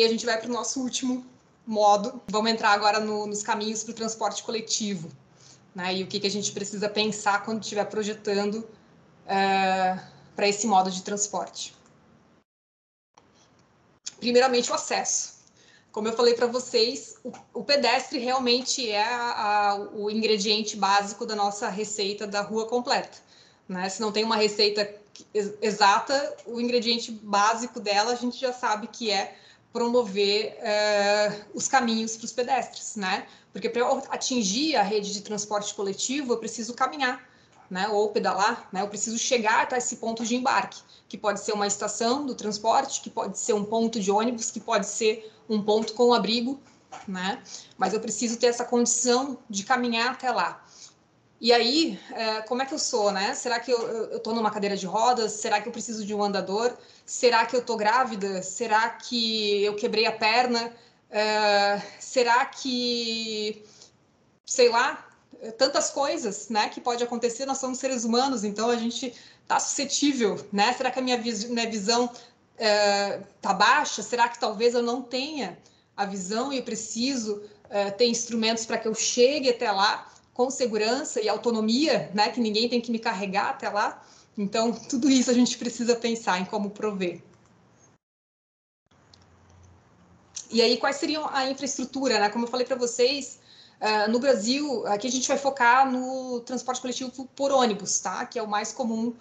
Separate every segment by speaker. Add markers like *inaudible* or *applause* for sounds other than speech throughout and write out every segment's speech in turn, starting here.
Speaker 1: aí a gente vai para o nosso último modo. Vamos entrar agora no, nos caminhos para o transporte coletivo. Né? E o que, que a gente precisa pensar quando estiver projetando uh, para esse modo de transporte. Primeiramente, o acesso. Como eu falei para vocês, o, o, pedestre realmente é a, a, o ingrediente básico da nossa receita da rua completa. Né? Se não tem uma receita exata, o ingrediente básico dela a gente já sabe que é promover uh, os caminhos para os pedestres, né? Porque para atingir a rede de transporte coletivo, eu preciso caminhar, né? Ou pedalar, né? Eu preciso chegar até esse ponto de embarque, que pode ser uma estação do transporte, que pode ser um ponto de ônibus, que pode ser um ponto com abrigo, né? Mas eu preciso ter essa condição de caminhar até lá. E aí, é, como é que eu sou, né? Será que eu estou numa cadeira de rodas? Será que eu preciso de um andador? Será que eu estou grávida? Será que eu quebrei a perna? É, será que, sei lá, tantas coisas, né? Que pode acontecer. Nós somos seres humanos, então a gente está suscetível, né? Será que a minha, vis minha visão está é, baixa? Será que talvez eu não tenha a visão e eu preciso ter instrumentos para que eu chegue até lá? Com segurança e autonomia, né, que ninguém tem que me carregar até lá. Então, tudo isso a gente precisa pensar em como prover. E aí, quais seriam a infraestrutura, né? Como eu falei para vocês, uh, no Brasil, aqui a gente vai focar no transporte coletivo por ônibus, tá? Que é o mais comum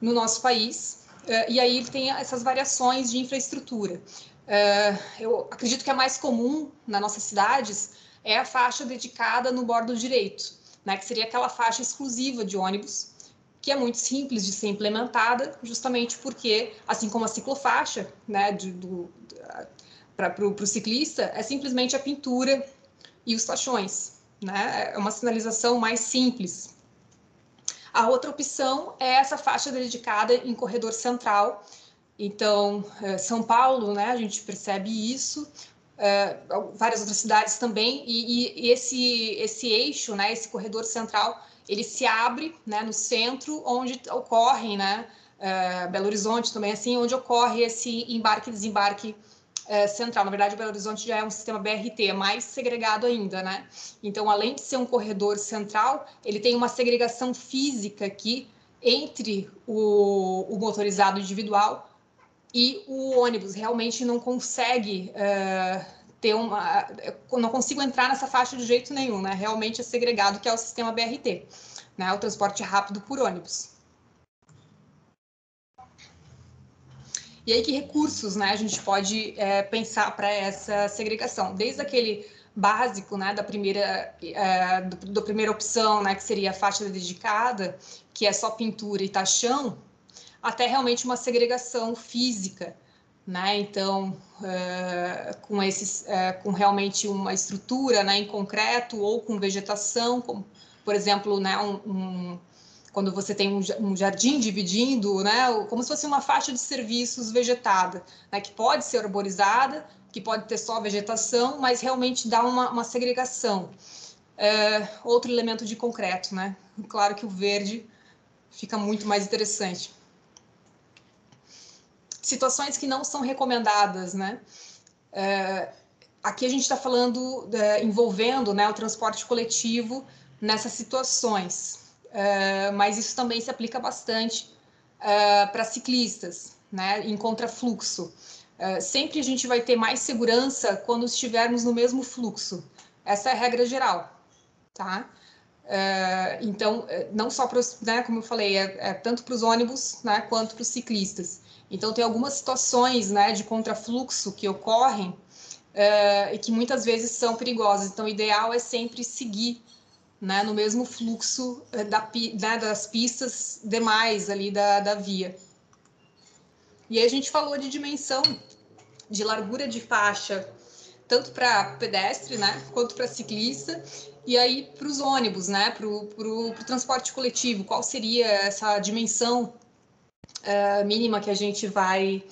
Speaker 1: no nosso país. Uh, e aí tem essas variações de infraestrutura. Uh, eu acredito que é mais comum nas nossas cidades é a faixa dedicada no bordo direito, né, que seria aquela faixa exclusiva de ônibus, que é muito simples de ser implementada, justamente porque, assim como a ciclofaixa, né, para o ciclista, é simplesmente a pintura e os tachões, né, é uma sinalização mais simples. A outra opção é essa faixa dedicada em corredor central, então, eh, São Paulo, né, a gente percebe isso, uh, várias outras cidades também, e, e, esse, esse eixo, né, esse corredor central, ele se abre né, no centro, onde ocorrem, né, uh, Belo Horizonte também, assim, onde ocorre esse embarque e desembarque uh, central. Na verdade, Belo Horizonte já é um sistema BRT, é mais segregado ainda, né? Então, além de ser um corredor central, ele tem uma segregação física aqui entre o, o motorizado individual e o ônibus realmente não consegue uh, ter uma. não consigo entrar nessa faixa de jeito nenhum, né? Realmente é segregado, que é o sistema BRT, né? O transporte rápido por ônibus. E aí, que recursos né, a gente pode é, pensar para essa segregação? Desde aquele básico, né, da primeira, é, do, primeira opção, né, que seria a faixa dedicada, que é só pintura e taxão, até realmente uma segregação física, né? Então, uh, com esses, uh, com realmente uma estrutura, né, em concreto ou com vegetação, como, por exemplo, né, um, um quando você tem um, jardim dividindo, né, como se fosse uma faixa de serviços vegetada, né, que pode ser arborizada, que pode ter só vegetação, mas realmente dá uma, uma segregação. Uh, outro elemento de concreto, né? Claro que o verde fica muito mais interessante situações que não são recomendadas, né? É, aqui a gente está falando, é, envolvendo né, o transporte coletivo nessas situações, é, mas isso também se aplica bastante é, para ciclistas, né, em contrafluxo. É, sempre a gente vai ter mais segurança quando estivermos no mesmo fluxo. Essa é a regra geral, tá? É, então, não só para os, né, como eu falei, é, tanto para os ônibus, né, quanto para os ciclistas. Então, tem algumas situações né, de contrafluxo que ocorrem uh, e que muitas vezes são perigosas. Então, o ideal é sempre seguir né, no mesmo fluxo uh, da, né, das pistas demais ali da, da via. E aí a gente falou de dimensão, de largura de faixa, tanto para pedestre, né, quanto para ciclista, e aí para os ônibus, né, para o transporte coletivo, qual seria essa dimensão uh, mínima que a gente vai,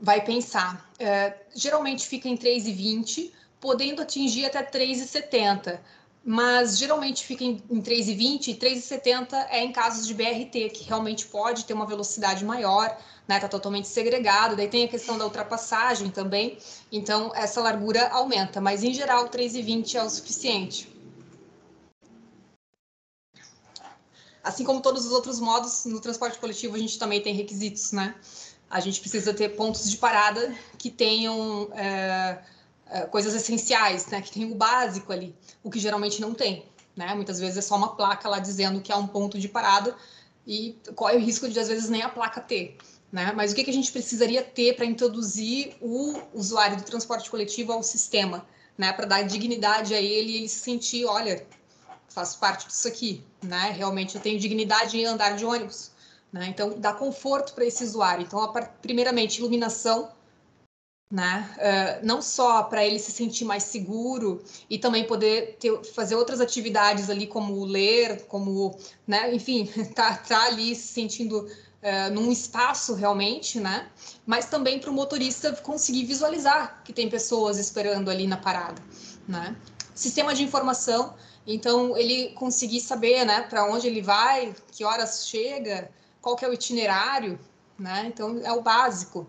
Speaker 1: vai pensar. Uh, geralmente fica em 3,20, podendo atingir até 3,70. mas geralmente fica em, em 3,20 e 3,70 é em casos de BRT, que realmente pode ter uma velocidade maior, né? Tá totalmente segregado. Daí tem a questão da ultrapassagem também. Então essa largura aumenta, mas em geral 3,20 é o suficiente. Assim como todos os outros modos, no transporte coletivo a gente também tem requisitos, né? A gente precisa ter pontos de parada que tenham é, é, coisas essenciais, né? Que tenham o básico ali, o que geralmente não tem, né? Muitas vezes é só uma placa lá dizendo que é um ponto de parada e corre o risco de às vezes nem a placa ter. Né? Mas o que, que a gente precisaria ter para introduzir o usuário do transporte coletivo ao sistema, né? Para dar dignidade a ele e ele se sentir, olha, faço parte disso aqui, né? Realmente eu tenho dignidade em andar de ônibus, né? Então dá conforto para esse usuário. Então, primeiramente, iluminação, né? Uh, não só para ele se sentir mais seguro e também poder ter, fazer outras atividades ali, como ler, como, né? Enfim, *laughs* tá, tá ali se sentindo uh, num espaço realmente, né? Mas também para o motorista conseguir visualizar que tem pessoas esperando ali na parada, né? Sistema de informação então, ele conseguir saber, né, para onde ele vai, que horas chega, qual é o itinerário, né? Então, é o básico.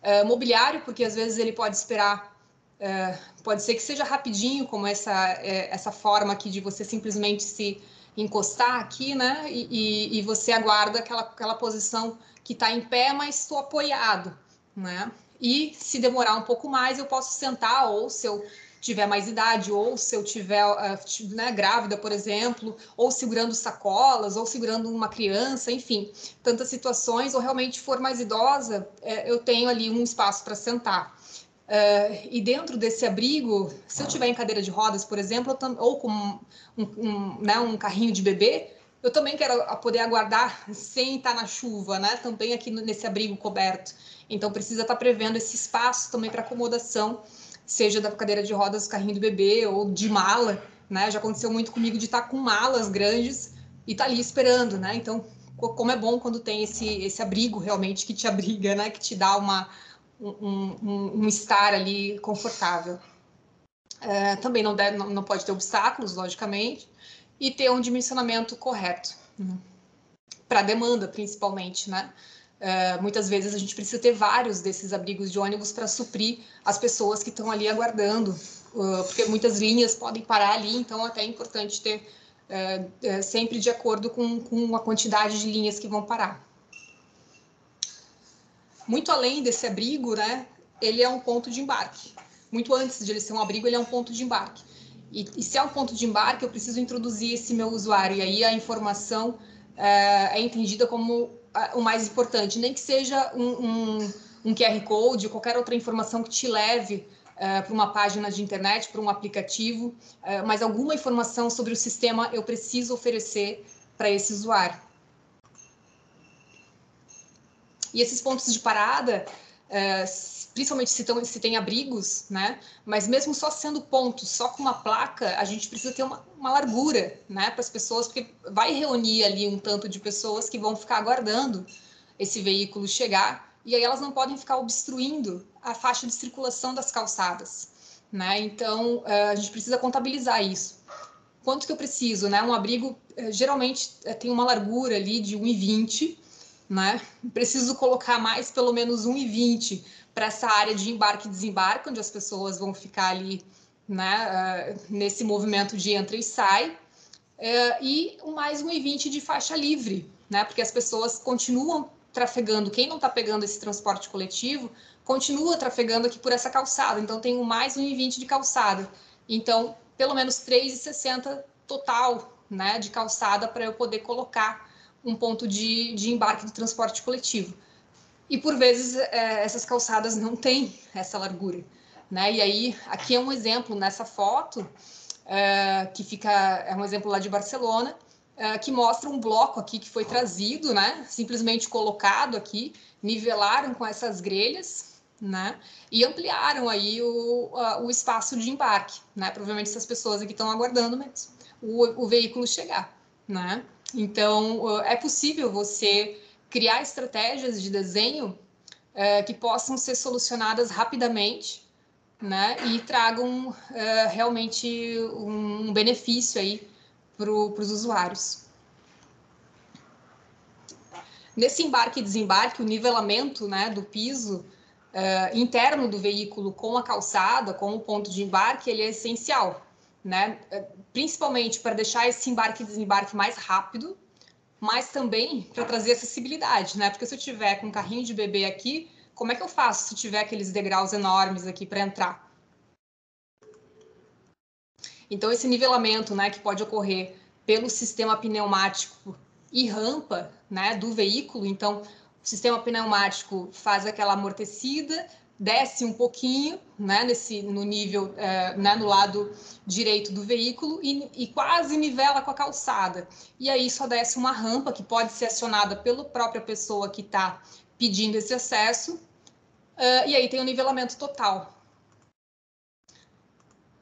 Speaker 1: É, mobiliário, porque às vezes ele pode esperar, é, pode ser que seja rapidinho, como essa, é, essa forma aqui de você simplesmente se encostar aqui, né? E, e, e você aguarda aquela, aquela posição que está em pé, mas estou apoiado, né? E se demorar um pouco mais, eu posso sentar, ou se eu tiver mais idade, ou se eu tiver uh, né, grávida, por exemplo, ou segurando sacolas, ou segurando uma criança, enfim, tantas situações, ou realmente for mais idosa, é, eu tenho ali um espaço para sentar. Uh, e dentro desse abrigo, se eu tiver em cadeira de rodas, por exemplo, ou com um, um, né, um carrinho de bebê, eu também quero poder aguardar sem estar na chuva, né? Também aqui nesse abrigo coberto. Então precisa estar prevendo esse espaço também para acomodação seja da cadeira de rodas, carrinho do bebê ou de mala, né? Já aconteceu muito comigo de estar com malas grandes e estar tá ali esperando, né? Então, como é bom quando tem esse, esse abrigo realmente que te abriga, né? Que te dá uma, um, um, um estar ali confortável. É, também não, deve, não, não, pode ter obstáculos, logicamente, e ter um dimensionamento correto. Né? Para demanda, principalmente, né? Uh, muitas vezes a gente precisa ter vários desses abrigos de ônibus para suprir as pessoas que estão ali aguardando, uh, porque muitas linhas podem parar ali, então até é importante ter uh, sempre de acordo com, com a quantidade de linhas que vão parar. Muito além desse abrigo, né, ele é um ponto de embarque. Muito antes de ele ser um abrigo, ele é um ponto de embarque. E, e se é um ponto de embarque, eu preciso introduzir esse meu usuário, e aí a informação é entendida como o mais importante, nem que seja um, um, um QR Code qualquer outra informação que te leve uh, para uma página de internet, para um aplicativo, uh, mas alguma informação sobre o sistema eu preciso oferecer para esse usuário. E esses pontos de parada, uh, principalmente se, tão, se tem abrigos, né? Mas mesmo só sendo pontos, só com uma placa, a gente precisa ter uma, uma largura, né? Para as pessoas, porque vai reunir ali um tanto de pessoas que vão ficar aguardando esse veículo chegar e aí elas não podem ficar obstruindo a faixa de circulação das calçadas, né? Então eh, a gente precisa contabilizar isso. Quanto que eu preciso, né? Um abrigo eh, geralmente tem uma largura ali de 1,20 né? Preciso colocar mais pelo menos 1,20 para essa área de embarque e desembarque, onde as pessoas vão ficar ali né, uh, nesse movimento de entra e sai, uh, e mais 1,20 de faixa livre, né, porque as pessoas continuam trafegando, quem não está pegando esse transporte coletivo, continua trafegando aqui por essa calçada, então tenho mais 1,20 de calçada. Então, pelo menos 3,60 total né, de calçada para eu poder colocar um ponto de, de embarque do transporte coletivo. E por vezes é, essas calçadas não têm essa largura, né? E aí aqui é um exemplo nessa foto é, que fica é um exemplo lá de Barcelona é, que mostra um bloco aqui que foi trazido, né? Simplesmente colocado aqui, nivelaram com essas grelhas, né? E ampliaram aí o, o espaço de embarque, né? Provavelmente essas pessoas aqui estão aguardando mesmo o, o veículo chegar, né? Então é possível você criar estratégias de desenho uh, que possam ser solucionadas rapidamente né, e tragam uh, realmente um benefício aí para os usuários. Nesse embarque e desembarque, o nivelamento né, do piso uh, interno do veículo com a calçada, com o ponto de embarque, ele é essencial, né? principalmente para deixar esse embarque e desembarque mais rápido, mas também para trazer acessibilidade, né? Porque se eu tiver com um carrinho de bebê aqui, como é que eu faço se tiver aqueles degraus enormes aqui para entrar? Então esse nivelamento, né, que pode ocorrer pelo sistema pneumático e rampa, né, do veículo, então o sistema pneumático faz aquela amortecida, desce um pouquinho, né, nesse, no nível, é, né, no lado direito do veículo e, e, quase nivela com a calçada. E aí só desce uma rampa que pode ser acionada pela própria pessoa que está pedindo esse acesso, uh, e aí tem o nivelamento total.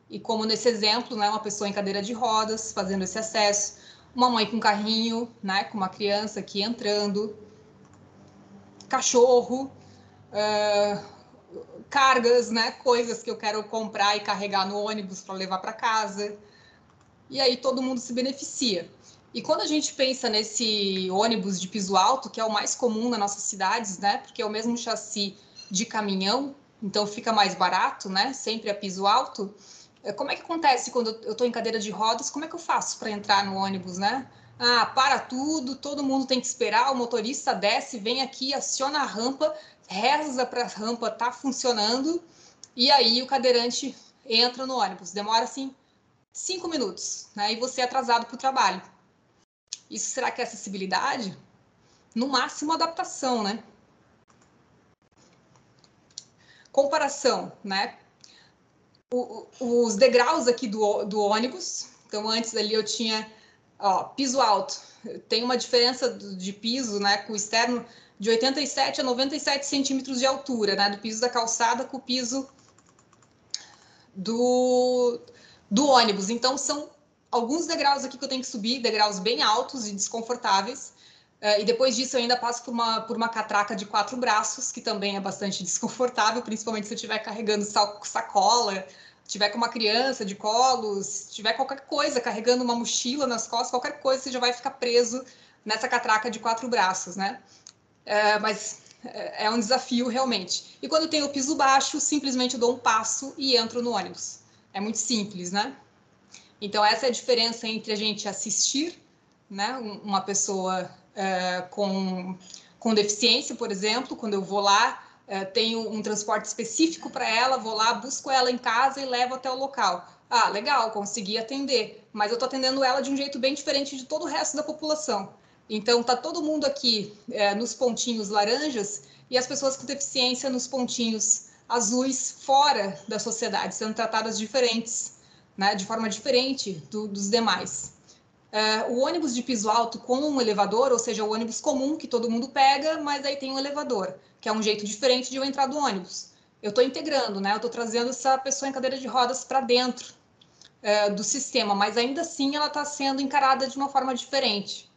Speaker 1: E como nesse exemplo, né, uma pessoa em cadeira de rodas fazendo esse acesso, uma mãe com carrinho, né, com uma criança aqui entrando, cachorro, uh, cargas, né, coisas que eu quero comprar e carregar no ônibus para levar para casa. E aí todo mundo se beneficia. E quando a gente pensa nesse ônibus de piso alto, que é o mais comum nas nossas cidades, né, porque é o mesmo chassi de caminhão, então fica mais barato, né, sempre a piso alto. Eh, como é que acontece quando eu estou em cadeira de rodas? Como é que eu faço para entrar no ônibus, né? Ah, para tudo, todo mundo tem que esperar, o motorista desce, vem aqui, aciona a rampa, reza para a rampa estar tá funcionando, e aí o cadeirante entra no ônibus. Demora assim cinco minutos, né? E você é atrasado para o trabalho. Isso será que é acessibilidade? No máximo adaptação, né? Comparação, né? O, os degraus aqui do, do ônibus. Então, antes ali eu tinha Ó, piso alto. Tem uma diferença de piso, né, com o externo de 87 a 97 centímetros de altura, né, do piso da calçada com o piso do, do ônibus. Então, são alguns degraus aqui que eu tenho que subir, degraus bem altos e desconfortáveis. Uh, e depois disso, eu ainda passo por uma, por uma catraca de quatro braços, que também é bastante *laughs* desconfortável, principalmente se eu estiver carregando sacola, tiver com uma criança de colo, se tiver qualquer coisa carregando uma mochila nas costas, qualquer coisa, você já vai ficar preso nessa catraca de quatro braços, né? É, mas é, é um desafio realmente. E quando tenho o piso baixo, simplesmente dou um passo e entro no ônibus. É muito simples, né? Então essa é a diferença entre a gente assistir, né, uma pessoa é, com com deficiência, por exemplo, quando eu vou lá é, tenho um transporte específico para ela, vou lá, busco ela em casa e levo até o local. Ah, legal, consegui atender, mas eu estou atendendo ela de um jeito bem diferente de todo o resto da população. Então, tá todo mundo aqui é, nos pontinhos laranjas e as pessoas com deficiência nos pontinhos azuis fora da sociedade, sendo tratadas diferentes, né, de forma diferente do, dos demais. É, o ônibus de piso alto com um elevador, ou seja, o ônibus comum que todo mundo pega, mas aí tem um elevador que é um jeito diferente de eu entrar do ônibus. Eu estou integrando, né? Eu estou trazendo essa pessoa em cadeira de rodas para dentro é, do sistema, mas ainda assim ela está sendo encarada de uma forma diferente.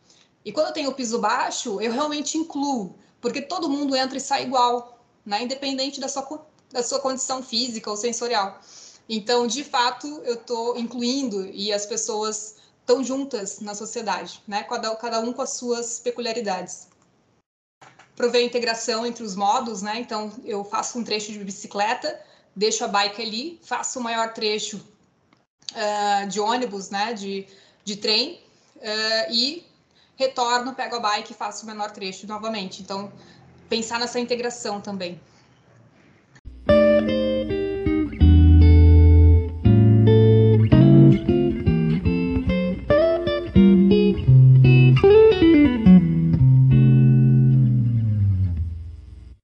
Speaker 1: E quando eu tenho o piso baixo, eu realmente incluo, porque todo mundo entra e sai igual, né? Independente da sua, da sua condição física ou sensorial. Então, de fato, eu estou incluindo e as pessoas estão juntas na sociedade, né? Cada, cada um com as suas peculiaridades prover a integração entre os modos, né? Então, eu faço um trecho de bicicleta, deixo a bike ali, faço o maior trecho uh, de ônibus, né? De, de trem, uh, e retorno, pego a bike e faço o menor trecho novamente. Então, pensar nessa integração também.